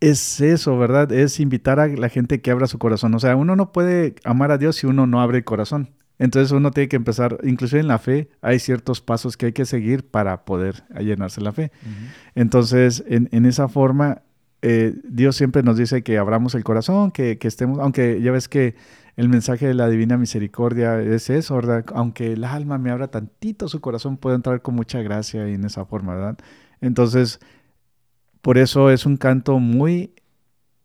es eso, ¿verdad? Es invitar a la gente que abra su corazón. O sea, uno no puede amar a Dios si uno no abre el corazón. Entonces uno tiene que empezar, inclusive en la fe, hay ciertos pasos que hay que seguir para poder llenarse la fe. Entonces, en, esa forma, eh, Dios siempre nos dice que abramos el corazón, que, que, estemos, aunque ya ves que el mensaje de la divina misericordia es eso, ¿verdad? Aunque el alma me abra tantito su corazón, puede entrar con mucha gracia y en esa forma, ¿verdad? Entonces, por eso es un canto muy,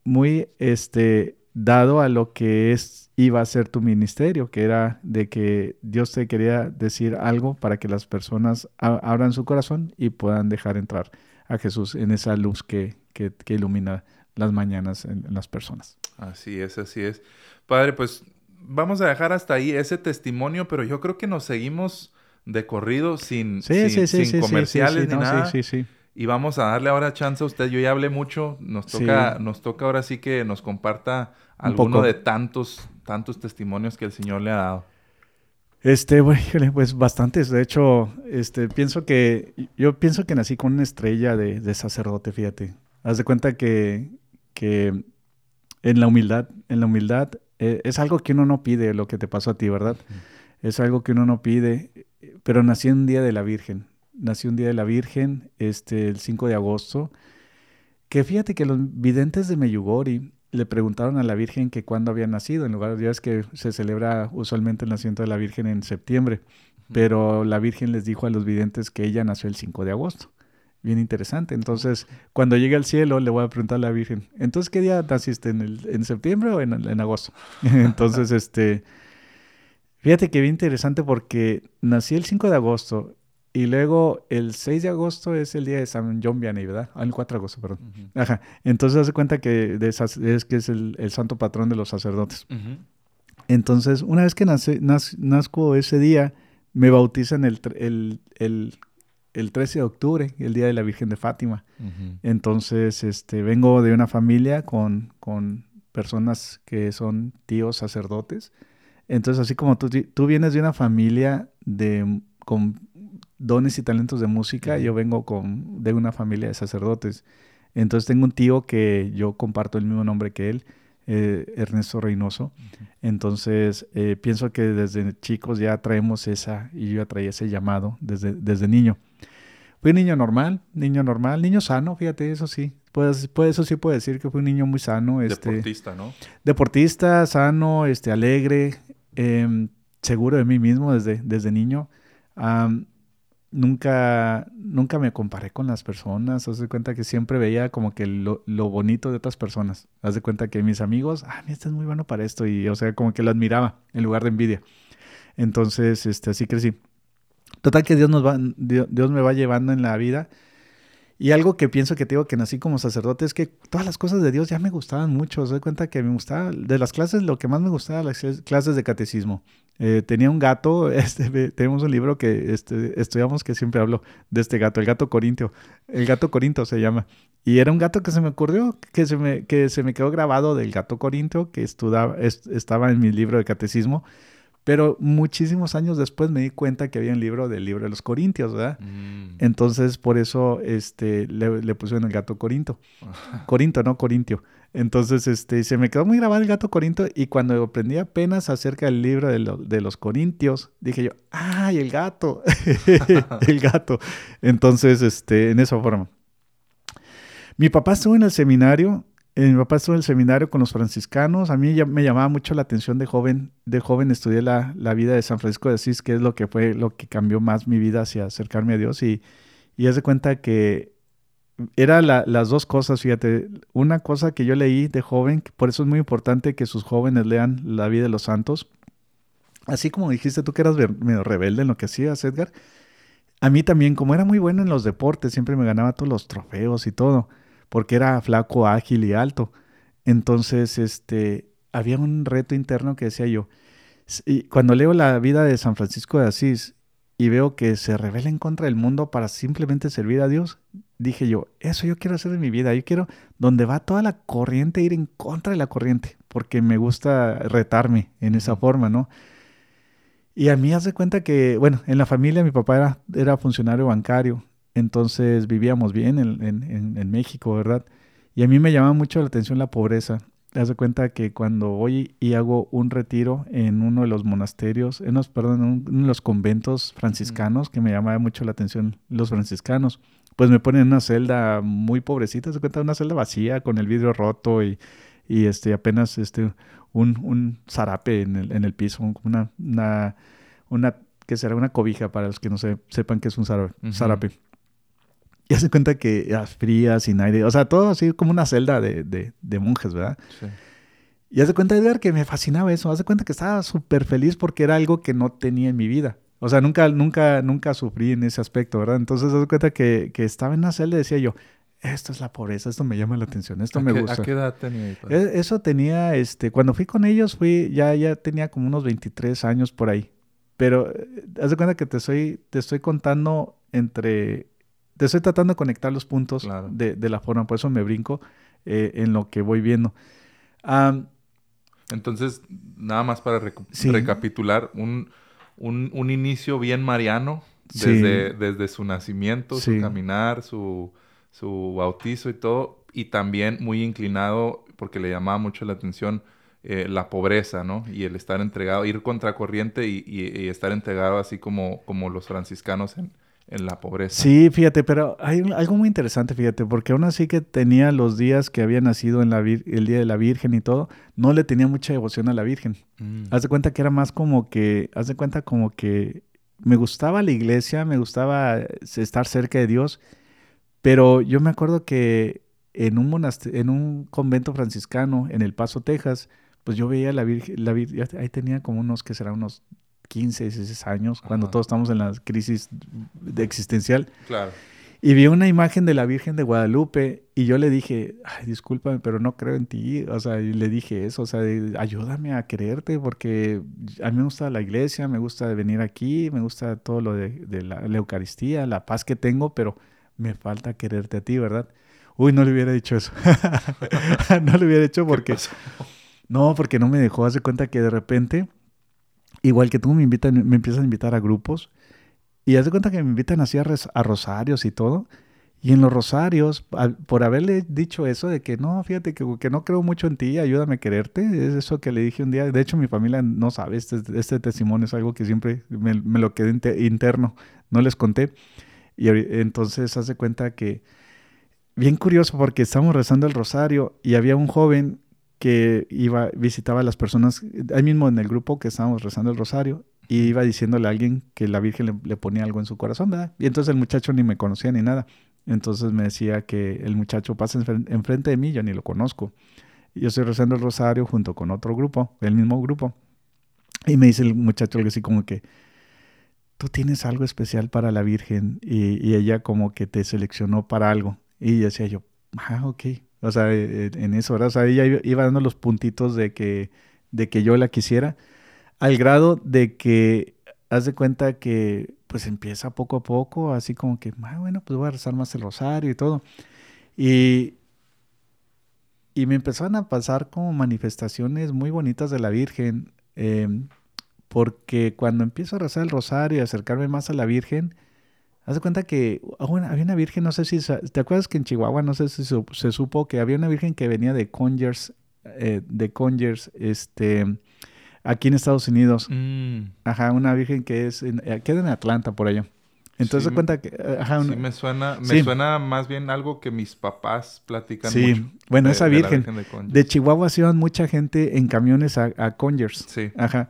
muy este, dado a lo que es, iba a ser tu ministerio, que era de que Dios te quería decir algo para que las personas abran su corazón y puedan dejar entrar a Jesús en esa luz que, que, ilumina las mañanas en, las personas. Así es, así es. Padre, pues vamos a dejar hasta ahí ese testimonio, pero yo creo que nos seguimos de corrido sin, sin, comerciales ni nada. Sí, sí, sí. Y vamos a darle ahora chance a usted. Yo ya hablé mucho. Nos toca, nos toca ahora sí que nos comparta alguno de tantos, tantos testimonios que el Señor le ha dado. Este, bueno, *laughs* pues bastantes. De hecho, este, pienso que, yo pienso que nací con una estrella de, sacerdote, fíjate. Haz de cuenta que, que en la humildad, en la humildad, eh, es algo que uno no pide lo que te pasó a ti, ¿verdad? Es algo que uno no pide, pero nací en un día de la Virgen nació un día de la Virgen, este, el 5 de agosto, que fíjate que los videntes de Meyugori le preguntaron a la Virgen que cuándo había nacido, en lugar de días que se celebra usualmente el nacimiento de la Virgen en septiembre, pero la Virgen les dijo a los videntes que ella nació el 5 de agosto. Bien interesante. Entonces, cuando llegue al cielo, le voy a preguntar a la Virgen, ¿entonces qué día naciste? ¿En, el, en septiembre o en, en agosto? *laughs* entonces, este, fíjate que bien interesante porque nací el 5 de agosto y luego el 6 de agosto es el día de San John Vianney, ¿verdad? Ah, el 4 de agosto, perdón. Ajá. Entonces hace cuenta que es que es el, santo patrón de los sacerdotes. Entonces, una vez que nace, nazco ese día, me bautizan el, el, el, el, 13 de octubre, el día de la Virgen de Fátima. Entonces, este, vengo de una familia con, con personas que son tíos sacerdotes. Entonces, así como tú, tú vienes de una familia de, con dones y talentos de música, yo vengo con, de una familia de sacerdotes. Entonces tengo un tío que yo comparto el mismo nombre que él, eh, Ernesto Reynoso. Entonces eh, pienso que desde chicos ya traemos esa, y yo ya traía ese llamado desde, desde niño. Fui un niño normal, niño normal, niño sano, fíjate, eso sí. Pues, pues eso sí puedo decir que fui un niño muy sano. Este, deportista, ¿no? Deportista, sano, este, alegre, em, seguro de mí mismo desde, desde niño nunca, nunca me comparé con las personas. Haz de cuenta que siempre veía como que lo, bonito de otras personas. Haz de cuenta que mis amigos, ah, mira, este es muy bueno para esto. Y, o sea, como que lo admiraba en lugar de envidia. Entonces, este, así crecí. Total que Dios, nos va, Dios me va llevando en la vida y algo que pienso que te digo que nací como sacerdote es que todas las cosas de Dios ya me gustaban mucho. Se doy cuenta que me gustaba, de las clases, lo que más me gustaba, las clases de catecismo. Eh, tenía un gato, *laughs* este, tenemos un libro que este, estudiamos que siempre hablo de este gato, el gato corintio. El gato corinto se llama. Y era un gato que se me ocurrió, que se me, que se me quedó grabado del gato corintio, que estudiaba, estaba en mi libro de catecismo. Pero muchísimos años después me di cuenta que había un libro del libro de los Corintios, ¿verdad? Mm. Entonces, por eso este, le, le pusieron el gato Corinto. *laughs* Corinto, no Corintio. Entonces, este, se me quedó muy grabado el gato Corinto y cuando aprendí apenas acerca del libro de, de los Corintios, dije yo, ¡ay, el gato! *laughs* el gato. Entonces, este, en esa forma. Mi papá estuvo en el seminario eh, mi papá estuvo en el seminario con los franciscanos. A mí ya me llamaba mucho la atención de joven. De joven estudié la, vida de San Francisco de Asís, que es lo que fue lo que cambió más mi vida hacia acercarme a Dios. Y, y haz de cuenta que era las dos cosas, fíjate. Una cosa que yo leí de joven, por eso es muy importante que sus jóvenes lean la vida de los santos. Así como dijiste tú que eras medio rebelde en lo que hacías, Edgar. A mí también, como era muy bueno en los deportes, siempre me ganaba todos los trofeos y todo porque era flaco, ágil y alto. Entonces, este, había un reto interno que decía yo, y cuando leo la vida de San Francisco de Asís y veo que se revela en contra del mundo para simplemente servir a Dios, dije yo, eso yo quiero hacer en mi vida, yo quiero donde va toda la corriente ir en contra de la corriente, porque me gusta retarme en esa forma, ¿no? Y a mí hace cuenta que, bueno, en la familia mi papá era, era funcionario bancario entonces vivíamos bien en, México, ¿verdad? Y a mí me llama mucho la atención la pobreza. Haz de cuenta que cuando voy y hago un retiro en uno de los monasterios, en los, perdón, en uno de los conventos franciscanos, que me llama mucho la atención los franciscanos, pues me ponen en una celda muy pobrecita, se cuenta una celda vacía con el vidrio roto y, y este apenas este un, un zarape en el, en el piso, una, una, una que será una cobija para los que no se, sepan que es un zarape. Y hace cuenta que las frías, sin aire, o sea, todo así como una celda de, de, monjes, ¿verdad? Sí. Y hace cuenta, Edgar, que me fascinaba eso. Hace cuenta que estaba súper feliz porque era algo que no tenía en mi vida. O sea, nunca, nunca, nunca sufrí en ese aspecto, ¿verdad? Entonces, hace cuenta que, que estaba en una celda y decía yo, esto es la pobreza, esto me llama la atención, esto me gusta. ¿A qué edad tenía? E, eso tenía, este, cuando fui con ellos, fui, ya, ya tenía como unos 23 años por ahí. Pero, eh, haz de cuenta que te estoy, te estoy contando entre te estoy tratando de conectar los puntos de, la forma, por eso me brinco eh, en lo que voy viendo. Entonces, nada más para recapitular, un, un, inicio bien mariano desde, desde su nacimiento, su caminar, su, su bautizo y todo, y también muy inclinado, porque le llamaba mucho la atención, eh, la pobreza, ¿no? Y el estar entregado, ir contracorriente y, y, y estar entregado así como, como los franciscanos en, en la pobreza. Sí, fíjate, pero hay algo muy interesante, fíjate, porque aún así que tenía los días que había nacido en la el día de la Virgen y todo, no le tenía mucha devoción a la Virgen. Mm. Haz de cuenta que era más como que, haz de cuenta como que me gustaba la iglesia, me gustaba estar cerca de Dios, pero yo me acuerdo que en un en un convento franciscano en El Paso, Texas, pues yo veía la Virgen, la Virgen, ahí tenía como unos, que será unos 15, 16 años, cuando todos estamos en la crisis de existencial. Claro. Y vi una imagen de la Virgen de Guadalupe y yo le dije, ay, discúlpame, pero no creo en ti. O sea, y le dije eso, o sea, ayúdame a creerte porque a mí me gusta la iglesia, me gusta venir aquí, me gusta todo lo de, la, Eucaristía, la paz que tengo, pero me falta quererte a ti, ¿verdad? Uy, no le hubiera dicho eso. *laughs* no le hubiera dicho porque... No, porque no me dejó. Hace cuenta que de repente igual que tú me invitan, me empiezan a invitar a grupos y haz de cuenta que me invitan así a, a rosarios y todo. Y en los rosarios, por haberle dicho eso de que no, fíjate que, que, no creo mucho en ti, ayúdame a quererte, es eso que le dije un día. De hecho, mi familia no sabe, este, este testimonio es algo que siempre me, lo quedé interno, no les conté. Y entonces hace cuenta que, bien curioso, porque estamos rezando el rosario y había un joven que iba, visitaba a las personas, ahí mismo en el grupo que estábamos rezando el rosario, y iba diciéndole a alguien que la Virgen le, ponía algo en su corazón, ¿verdad? Y entonces el muchacho ni me conocía ni nada. Entonces me decía que el muchacho pasa enfrente de mí, yo ni lo conozco. Y yo estoy rezando el rosario junto con otro grupo, el mismo grupo. Y me dice el muchacho algo así como que, tú tienes algo especial para la Virgen y, ella como que te seleccionó para algo. Y decía yo, ah, ok. O sea, e, e, en eso, ¿verdad? O sea, ella iba dando los puntitos de que, de que yo la quisiera, al grado de que, haz de cuenta que, pues empieza poco a poco, así como que, ah, bueno, pues voy a rezar más el rosario y todo. Y, y me empezaron a pasar como manifestaciones muy bonitas de la Virgen. Eh, porque cuando empiezo a rezar el rosario y acercarme más a la Virgen, haz de cuenta que ah, había una Virgen, no sé si, ¿te acuerdas que en Chihuahua, no sé si se, supo que había una Virgen que venía de Conyers, eh, de Conyers, este, aquí en Estados Unidos. Mm. Ajá, una Virgen que es, en, eh, queda en Atlanta por allá. Entonces, sí, cuenta que. Eh, ajá, sí, me suena, me suena más bien algo que mis papás platican sí. bueno, esa virgen. De, Chihuahua se iban mucha gente en camiones a, a Conyers. Sí. Ajá.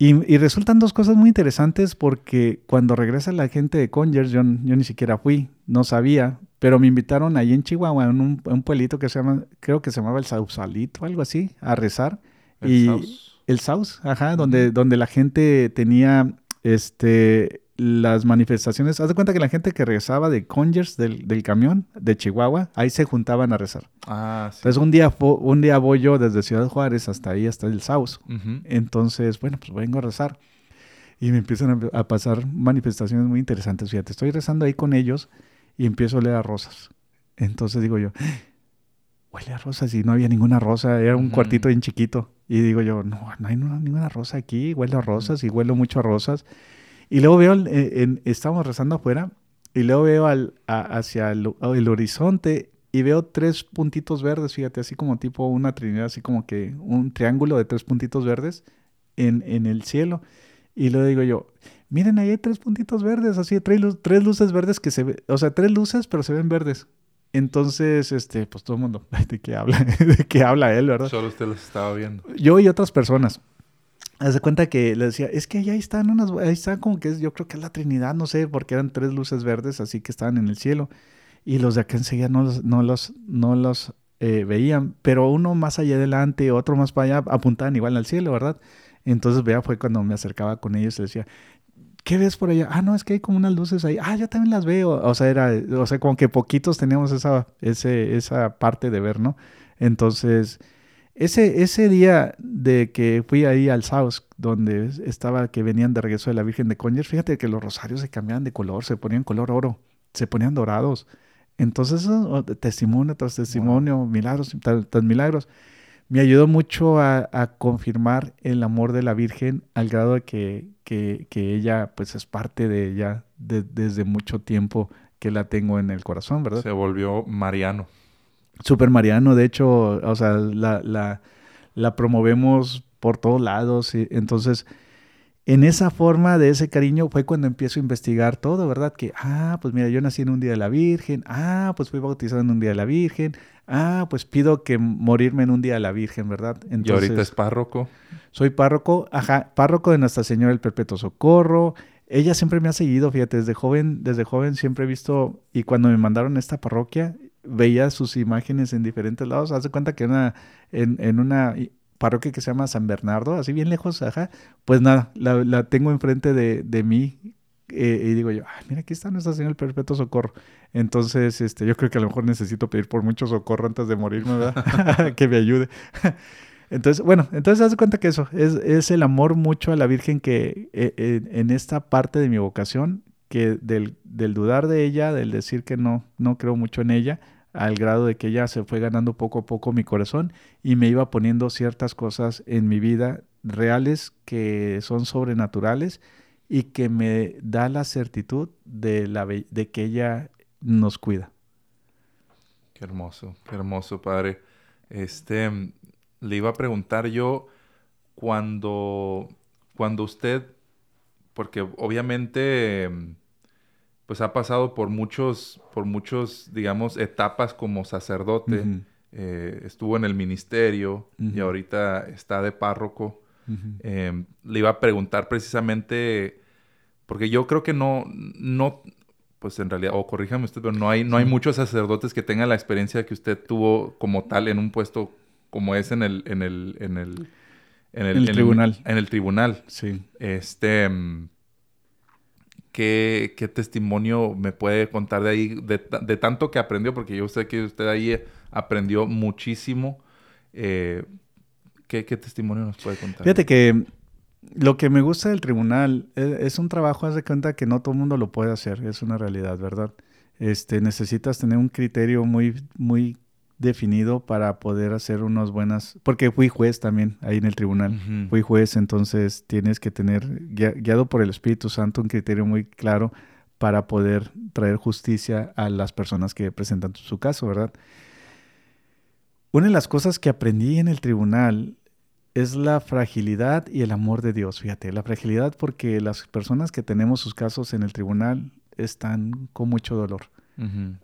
Y, resultan dos cosas muy interesantes porque cuando regresa la gente de Conyers, yo, yo ni siquiera fui, no sabía, pero me invitaron ahí en Chihuahua, en un, pueblito que se llama, creo que se llamaba el Sausalito, algo así, a rezar. ¿El y El Saus, ajá, donde, donde la gente tenía este las manifestaciones, haz de cuenta que la gente que regresaba de Conyers, del, del, camión, de Chihuahua, ahí se juntaban a rezar. Ah, sí. Entonces un día, un día voy yo desde Ciudad Juárez hasta ahí, hasta el Saus. Entonces, bueno, pues vengo a rezar. Y me empiezan a, pasar manifestaciones muy interesantes. Fíjate, estoy rezando ahí con ellos y empiezo a leer a rosas. Entonces digo yo, huele a rosas y no había ninguna rosa, era un cuartito bien chiquito. Y digo yo, no, no hay ninguna rosa aquí, huele a rosas y huelo mucho a rosas. Y luego veo, en, estamos rezando afuera, y luego veo al, hacia el, horizonte y veo tres puntitos verdes, fíjate, así como tipo una trinidad, así como que un triángulo de tres puntitos verdes en, en el cielo. Y luego digo yo, miren, ahí hay tres puntitos verdes, así, tres, tres luces verdes que se ven, o sea, tres luces, pero se ven verdes. Entonces, este, pues todo el mundo, *laughs* ¿de qué habla? *laughs* ¿De qué habla él, verdad? Solo usted los estaba viendo. Yo y otras personas. Haz cuenta que le decía, es que ahí están unas, ahí está como que es, yo creo que es la Trinidad, no sé, porque eran tres luces verdes, así que estaban en el cielo. Y los de acá enseguida no los, no los, no los eh, veían, pero uno más allá adelante, otro más para allá, apuntaban igual al cielo, ¿verdad? Entonces, vea, fue cuando me acercaba con ellos y decía, ¿qué ves por allá? Ah, no, es que hay como unas luces ahí. Ah, yo también las veo. O sea, era, o sea, como que poquitos teníamos esa, ese, esa parte de ver, ¿no? Entonces, ese, ese día de que fui ahí al South, donde estaba que venían de regreso de la Virgen de Conyers, fíjate que los rosarios se cambiaban de color, se ponían color oro, se ponían dorados. Entonces, testimonio tras testimonio, milagros tras, milagros, me ayudó mucho a, confirmar el amor de la Virgen al grado de que, que, ella pues es parte de ella desde mucho tiempo que la tengo en el corazón, ¿verdad? Se volvió Mariano. Super Mariano, de hecho, o sea, la, la, la promovemos por todos lados. Y, entonces, en esa forma de ese cariño fue cuando empiezo a investigar todo, ¿verdad? Que, ah, pues mira, yo nací en un día de la Virgen, ah, pues fui bautizado en un día de la Virgen, ah, pues pido que morirme en un día de la Virgen, ¿verdad? Entonces, ¿Y ahorita es párroco? Soy párroco, ajá, párroco de Nuestra Señora del Perpetuo Socorro. Ella siempre me ha seguido, fíjate, desde joven, desde joven siempre he visto, y cuando me mandaron a esta parroquia, veía sus imágenes en diferentes lados. Haz de cuenta que una, en, en una parroquia que se llama San Bernardo, así bien lejos, ajá, pues nada, la, la tengo enfrente de, de mí eh, y digo yo, Ay, mira, aquí está Nuestra Señora el Perpetuo Socorro. Entonces, este, yo creo que a lo mejor necesito pedir por mucho socorro antes de morirme, ¿verdad? *laughs* *laughs* que me ayude. *laughs* entonces, bueno, entonces haz de cuenta que eso, es, es el amor mucho a la Virgen que eh, en esta parte de mi vocación, que del, del dudar de ella, del decir que no, no creo mucho en ella, al grado de que ella se fue ganando poco a poco mi corazón y me iba poniendo ciertas cosas en mi vida reales que son sobrenaturales y que me da la certitud de, la, de que ella nos cuida. Qué hermoso, qué hermoso, padre. Este, le iba a preguntar yo cuando, cuando usted, porque obviamente pues ha pasado por muchos, por muchos, digamos, etapas como sacerdote. Eh, estuvo en el ministerio y ahorita está de párroco. Em, le iba a preguntar precisamente, porque yo creo que no, no, pues en realidad, o corríjame usted, pero no hay, no hay muchos sacerdotes que tengan la experiencia que usted tuvo como tal en un puesto como es en el, en el, en el, en el, tribunal. en el tribunal. Sí. Este, em, ¿qué, qué testimonio me puede contar de ahí, de, de, tanto que aprendió? Porque yo sé que usted ahí aprendió muchísimo. Eh, ¿qué, ¿qué, testimonio nos puede contar? Fíjate que lo que me gusta del tribunal es, es un trabajo, haz de cuenta que no todo el mundo lo puede hacer, es una realidad, ¿verdad? Este, necesitas tener un criterio muy, muy definido para poder hacer unas buenas, porque fui juez también ahí en el tribunal, uh -huh. fui juez, entonces tienes que tener, guiado por el Espíritu Santo, un criterio muy claro para poder traer justicia a las personas que presentan su caso, ¿verdad? Una de las cosas que aprendí en el tribunal es la fragilidad y el amor de Dios, fíjate, la fragilidad porque las personas que tenemos sus casos en el tribunal están con mucho dolor. Uh -huh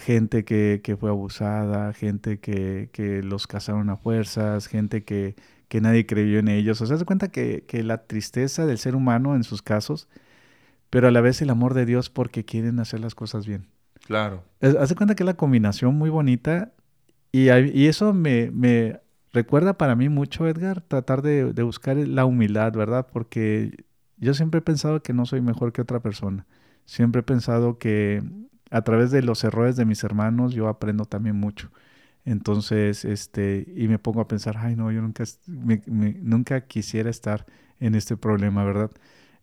gente que, que, fue abusada, gente que, que, los casaron a fuerzas, gente que, que nadie creyó en ellos. O sea, se cuenta que, la tristeza del ser humano en sus casos, pero a la vez el amor de Dios porque quieren hacer las cosas bien. Claro. Hace cuenta que es la combinación muy bonita y, y eso me, me, recuerda para mí mucho, Edgar, tratar de, de buscar la humildad, ¿verdad? Porque yo siempre he pensado que no soy mejor que otra persona. Siempre he pensado que a través de los errores de mis hermanos yo aprendo también mucho. Entonces, este, y me pongo a pensar, ay no, yo nunca, me, nunca quisiera estar en este problema, ¿verdad?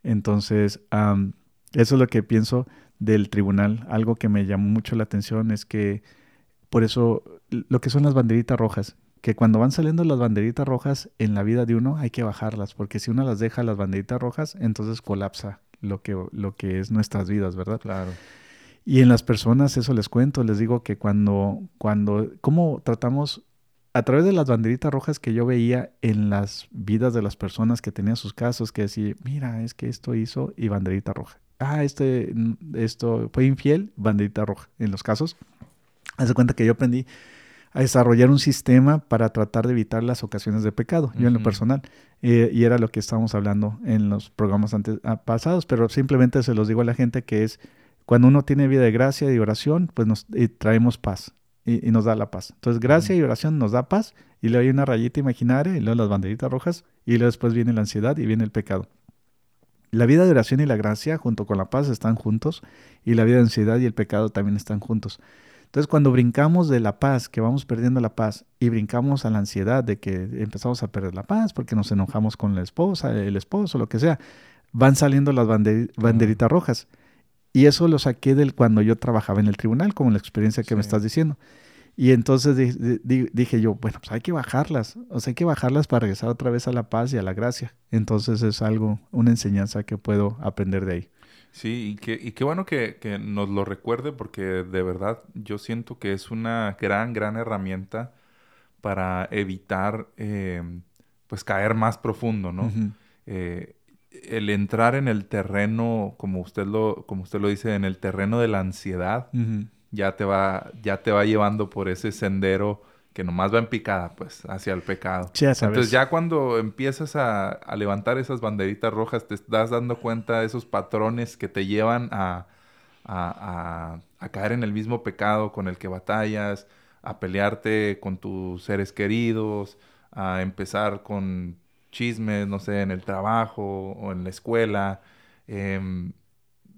Entonces, um, eso es lo que pienso del tribunal. Algo que me llamó mucho la atención es que, por eso, lo que son las banderitas rojas, que cuando van saliendo las banderitas rojas en la vida de uno hay que bajarlas, porque si uno las deja las banderitas rojas, entonces colapsa lo que, lo que es nuestras vidas, ¿verdad? Claro. Y en las personas, eso les cuento, les digo que cuando, cuando, cómo tratamos, a través de las banderitas rojas que yo veía en las vidas de las personas que tenían sus casos, que decía, mira, es que esto hizo y banderita roja. Ah, este, esto fue infiel, banderita roja. En los casos, hace cuenta que yo aprendí a desarrollar un sistema para tratar de evitar las ocasiones de pecado, yo uh -huh. en lo personal. Eh, y era lo que estábamos hablando en los programas antes, ah, pasados, pero simplemente se los digo a la gente que es cuando uno tiene vida de gracia y oración, pues nos y traemos paz y, y, nos da la paz. Entonces, gracia y oración nos da paz y luego hay una rayita imaginaria y luego las banderitas rojas y luego después viene la ansiedad y viene el pecado. La vida de oración y la gracia junto con la paz están juntos y la vida de ansiedad y el pecado también están juntos. Entonces, cuando brincamos de la paz, que vamos perdiendo la paz, y brincamos a la ansiedad de que empezamos a perder la paz porque nos enojamos con la esposa, el esposo, lo que sea, van saliendo las bander banderitas rojas. Y eso lo saqué del cuando yo trabajaba en el tribunal, como la experiencia que sí. me estás diciendo. Y entonces di, di, dije yo, bueno, pues hay que bajarlas, o sea, hay que bajarlas para regresar otra vez a la paz y a la gracia. Entonces es algo, una enseñanza que puedo aprender de ahí. Sí, y, que, y qué bueno que, que, nos lo recuerde porque de verdad yo siento que es una gran, gran herramienta para evitar eh, pues caer más profundo, ¿no? Uh -huh. eh, el entrar en el terreno, como usted lo, como usted lo dice, en el terreno de la ansiedad, uh -huh. ya te va, ya te va llevando por ese sendero que nomás va en picada, pues, hacia el pecado. Ya sabes. Entonces ya cuando empiezas a, a, levantar esas banderitas rojas, te estás dando cuenta de esos patrones que te llevan a, a, a caer en el mismo pecado con el que batallas, a pelearte con tus seres queridos, a empezar con chismes, no sé, en el trabajo o en la escuela, eh,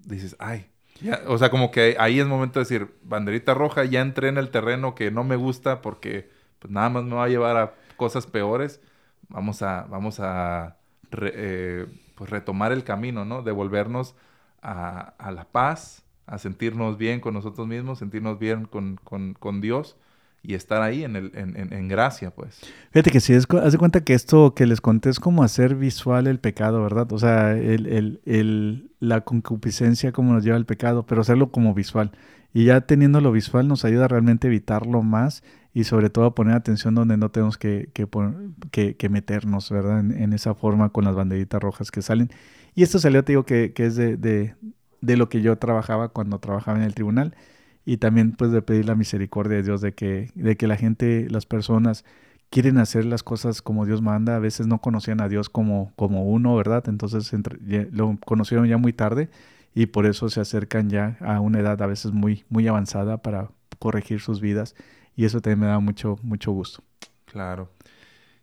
dices, ay, o sea, como que ahí es momento de decir, banderita roja, ya entré en el terreno que no me gusta porque pues nada más me va a llevar a cosas peores, vamos a, vamos a eh, pues retomar el camino, ¿no? Devolvernos a, a, la paz, a sentirnos bien con nosotros mismos, sentirnos bien con, con, con Dios y estar ahí en, el, en, en, en gracia, pues. Fíjate que si es, haz de cuenta que esto que les conté es como hacer visual el pecado, ¿verdad? O sea, el, el, el, la concupiscencia como nos lleva al pecado, pero hacerlo como visual. Y ya teniendo lo visual nos ayuda a realmente evitarlo más y sobre todo a poner atención donde no tenemos que, que, que, meternos, ¿verdad? En, esa forma con las banderitas rojas que salen. Y esto salió, te digo, que, que es de, de lo que yo trabajaba cuando trabajaba en el tribunal y también pues de pedir la misericordia de Dios de que, de que la gente, las personas quieren hacer las cosas como Dios manda, a veces no conocían a Dios como, como uno, ¿verdad? Entonces entre, ya, lo conocieron ya muy tarde y por eso se acercan ya a una edad a veces muy, muy avanzada para corregir sus vidas y eso también me da mucho, mucho gusto. Claro.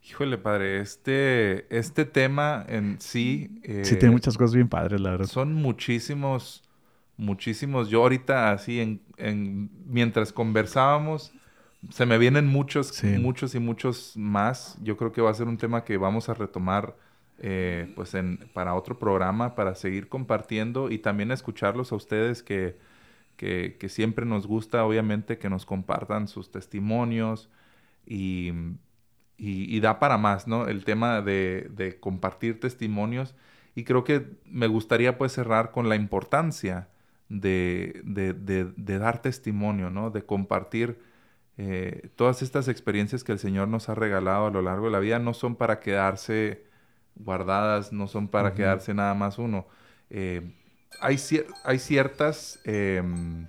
Híjole, padre, este, este tema en sí... sí, tiene eh, muchas cosas bien padres, la verdad. Son muchísimos, muchísimos. Yo ahorita así, en, en mientras conversábamos, se me vienen muchos, muchos y muchos más. Yo creo que va a ser un tema que vamos a retomar eh, pues en, para otro programa, para seguir compartiendo y también escucharlos a ustedes que, que, que siempre nos gusta, obviamente, que nos compartan sus testimonios y y, da para más, ¿no? El tema de, compartir testimonios. Y creo que me gustaría pues cerrar con la importancia de, dar testimonio, ¿no? De compartir eh, todas estas experiencias que el Señor nos ha regalado a lo largo de la vida. No son para quedarse guardadas, no son para quedarse nada más uno. Eh, hay, hay, ciertas... Em,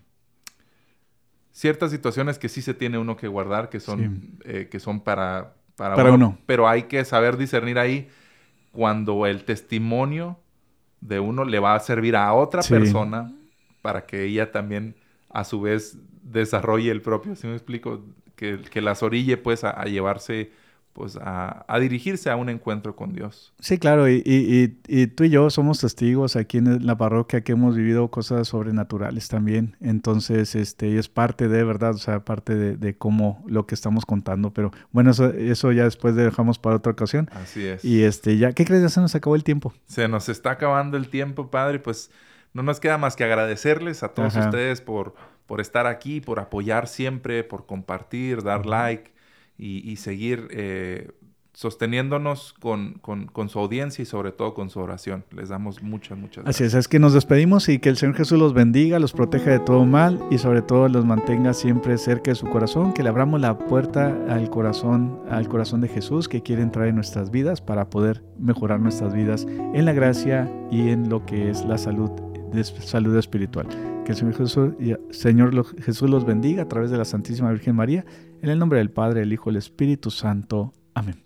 ciertas situaciones que sí se tiene uno que guardar, que son, eh, que son para, para, uno, Pero hay que saber discernir ahí cuando el testimonio de uno le va a servir a otra persona para que ella también a su vez desarrolle el propio, si me explico? Que, que las orille pues a llevarse pues a, dirigirse a un encuentro con Dios. Sí, claro, y, y, tú y yo somos testigos aquí en la parroquia que hemos vivido cosas sobrenaturales también, entonces este, es parte de, ¿verdad? O sea, parte de, cómo lo que estamos contando, pero bueno, eso, eso ya después dejamos para otra ocasión. Así es. Y este, ya, ¿qué crees? Ya se nos acabó el tiempo. Se nos está acabando el tiempo, Padre, pues no nos queda más que agradecerles a todos ustedes por, por estar aquí, por apoyar siempre, por compartir, dar like y, seguir eh, sosteniéndonos con, su audiencia y sobre todo con su oración. Les damos muchas, muchas gracias. Así es, es que nos despedimos y que el Señor Jesús los bendiga, los proteja de todo mal y sobre todo los mantenga siempre cerca de su corazón, que le abramos la puerta al corazón, al corazón de Jesús que quiere entrar en nuestras vidas para poder mejorar nuestras vidas en la gracia y en lo que es la salud, salud espiritual. Que el Señor Jesús, los bendiga a través de la Santísima Virgen María en el nombre del Padre, el Hijo y el Espíritu Santo. Amén.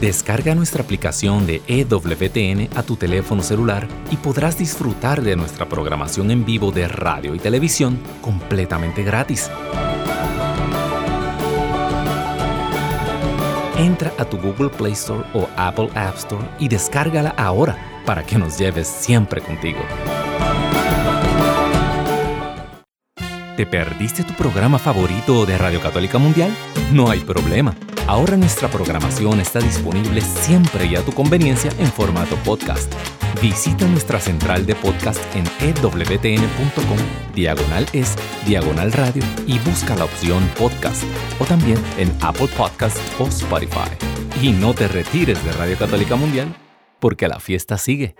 Descarga nuestra aplicación de EWTN a tu teléfono celular y podrás disfrutar de nuestra programación en vivo de radio y televisión completamente gratis. Entra a tu Google Play Store o Apple App Store y descárgala ahora para que nos lleves siempre contigo. ¿Te perdiste tu programa favorito de Radio Católica Mundial? No hay problema. Ahora nuestra programación está disponible siempre y a tu conveniencia en formato podcast. Visita nuestra central de podcast en ewtn.com, diagonal es, diagonal radio y busca la opción podcast o también en Apple Podcast o Spotify. Y no te retires de Radio Católica Mundial porque la fiesta sigue.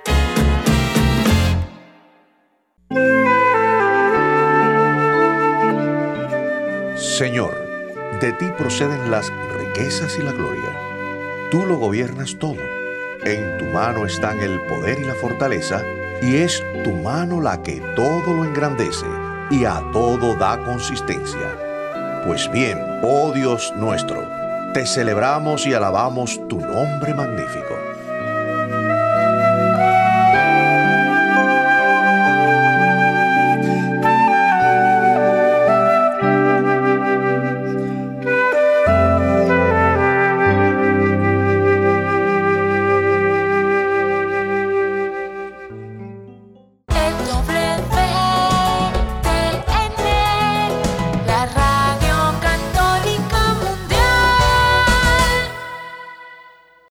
Señor, de ti proceden las riquezas y la gloria. Tú lo gobiernas todo. En tu mano están el poder y la fortaleza, y es tu mano la que todo lo engrandece y a todo da consistencia. Pues bien, oh Dios nuestro, te celebramos y alabamos tu nombre magnífico